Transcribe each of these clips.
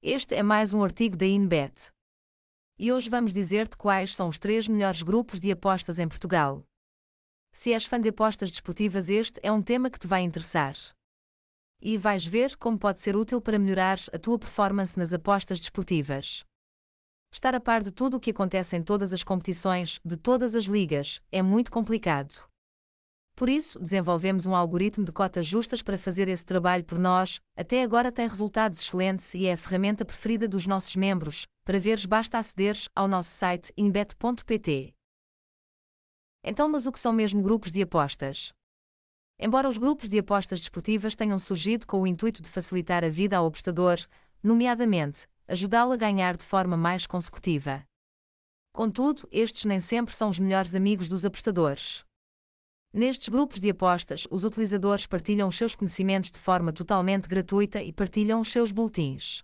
Este é mais um artigo da InBet. E hoje vamos dizer-te quais são os três melhores grupos de apostas em Portugal. Se és fã de apostas desportivas, este é um tema que te vai interessar. E vais ver como pode ser útil para melhorar a tua performance nas apostas desportivas. Estar a par de tudo o que acontece em todas as competições, de todas as ligas, é muito complicado. Por isso, desenvolvemos um algoritmo de cotas justas para fazer esse trabalho por nós. Até agora tem resultados excelentes e é a ferramenta preferida dos nossos membros. Para veres, basta acederes ao nosso site inbet.pt. Então, mas o que são mesmo grupos de apostas? Embora os grupos de apostas desportivas tenham surgido com o intuito de facilitar a vida ao apostador, nomeadamente, ajudá-lo a ganhar de forma mais consecutiva. Contudo, estes nem sempre são os melhores amigos dos apostadores. Nestes grupos de apostas, os utilizadores partilham os seus conhecimentos de forma totalmente gratuita e partilham os seus boletins.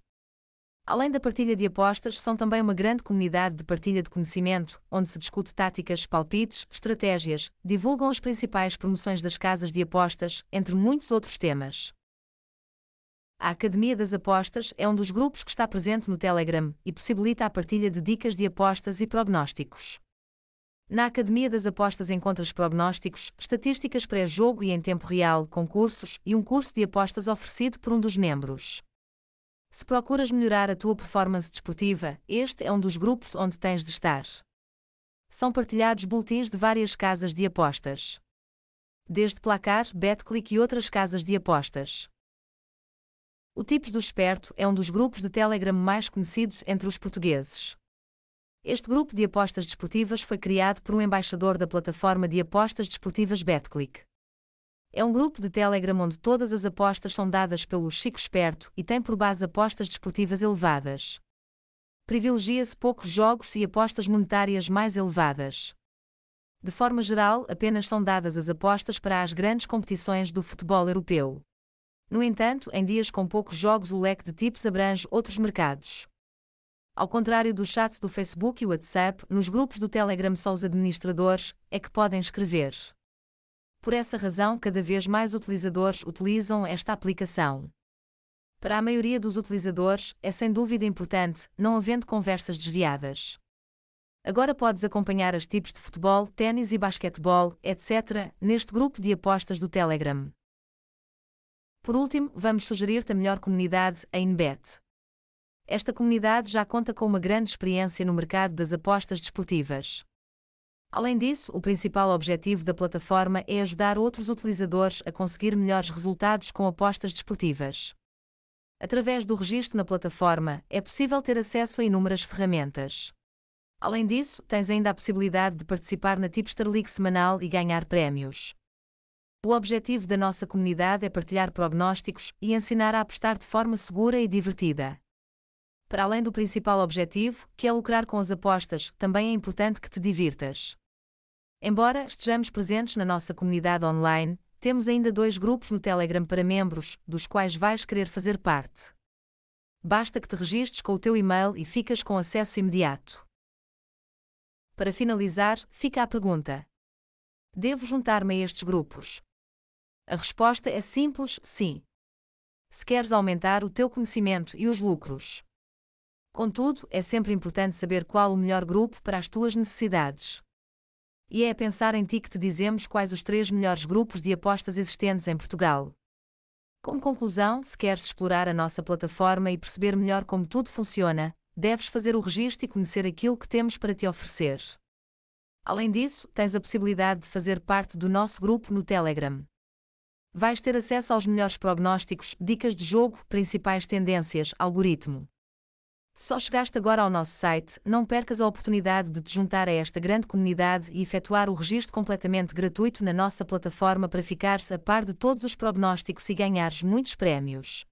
Além da partilha de apostas, são também uma grande comunidade de partilha de conhecimento, onde se discute táticas, palpites, estratégias, divulgam as principais promoções das casas de apostas, entre muitos outros temas. A Academia das Apostas é um dos grupos que está presente no Telegram e possibilita a partilha de dicas de apostas e prognósticos. Na Academia das Apostas encontras prognósticos, estatísticas pré-jogo e em tempo real, concursos e um curso de apostas oferecido por um dos membros. Se procuras melhorar a tua performance desportiva, este é um dos grupos onde tens de estar. São partilhados boletins de várias casas de apostas. Desde Placar, BetClick e outras casas de apostas. O Tips do Esperto é um dos grupos de Telegram mais conhecidos entre os portugueses. Este grupo de apostas desportivas foi criado por um embaixador da plataforma de apostas desportivas BetClick. É um grupo de Telegram onde todas as apostas são dadas pelo Chico Esperto e tem por base apostas desportivas elevadas. Privilegia-se poucos jogos e apostas monetárias mais elevadas. De forma geral, apenas são dadas as apostas para as grandes competições do futebol europeu. No entanto, em dias com poucos jogos, o leque de tipos abrange outros mercados. Ao contrário dos chats do Facebook e WhatsApp, nos grupos do Telegram só os administradores é que podem escrever. Por essa razão, cada vez mais utilizadores utilizam esta aplicação. Para a maioria dos utilizadores, é sem dúvida importante, não havendo conversas desviadas. Agora podes acompanhar as tipos de futebol, ténis e basquetebol, etc., neste grupo de apostas do Telegram. Por último, vamos sugerir-te a melhor comunidade, a InBet. Esta comunidade já conta com uma grande experiência no mercado das apostas desportivas. Além disso, o principal objetivo da plataforma é ajudar outros utilizadores a conseguir melhores resultados com apostas desportivas. Através do registro na plataforma, é possível ter acesso a inúmeras ferramentas. Além disso, tens ainda a possibilidade de participar na Tipster League semanal e ganhar prémios. O objetivo da nossa comunidade é partilhar prognósticos e ensinar a apostar de forma segura e divertida. Para além do principal objetivo, que é lucrar com as apostas, também é importante que te divirtas. Embora estejamos presentes na nossa comunidade online, temos ainda dois grupos no Telegram para membros, dos quais vais querer fazer parte. Basta que te registres com o teu e-mail e ficas com acesso imediato. Para finalizar, fica a pergunta: Devo juntar-me a estes grupos? A resposta é simples: sim. Se queres aumentar o teu conhecimento e os lucros. Contudo, é sempre importante saber qual o melhor grupo para as tuas necessidades. E é a pensar em ti que te dizemos quais os três melhores grupos de apostas existentes em Portugal. Como conclusão, se queres explorar a nossa plataforma e perceber melhor como tudo funciona, deves fazer o registro e conhecer aquilo que temos para te oferecer. Além disso, tens a possibilidade de fazer parte do nosso grupo no Telegram. Vais ter acesso aos melhores prognósticos, dicas de jogo, principais tendências, algoritmo. Só chegaste agora ao nosso site, não percas a oportunidade de te juntar a esta grande comunidade e efetuar o registro completamente gratuito na nossa plataforma para ficares a par de todos os prognósticos e ganhares muitos prémios.